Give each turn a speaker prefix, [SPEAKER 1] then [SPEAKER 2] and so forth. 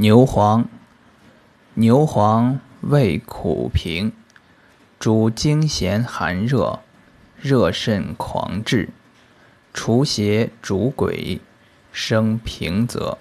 [SPEAKER 1] 牛黄，牛黄味苦平，主惊痫寒热，热肾狂滞，除邪逐鬼，生平泽。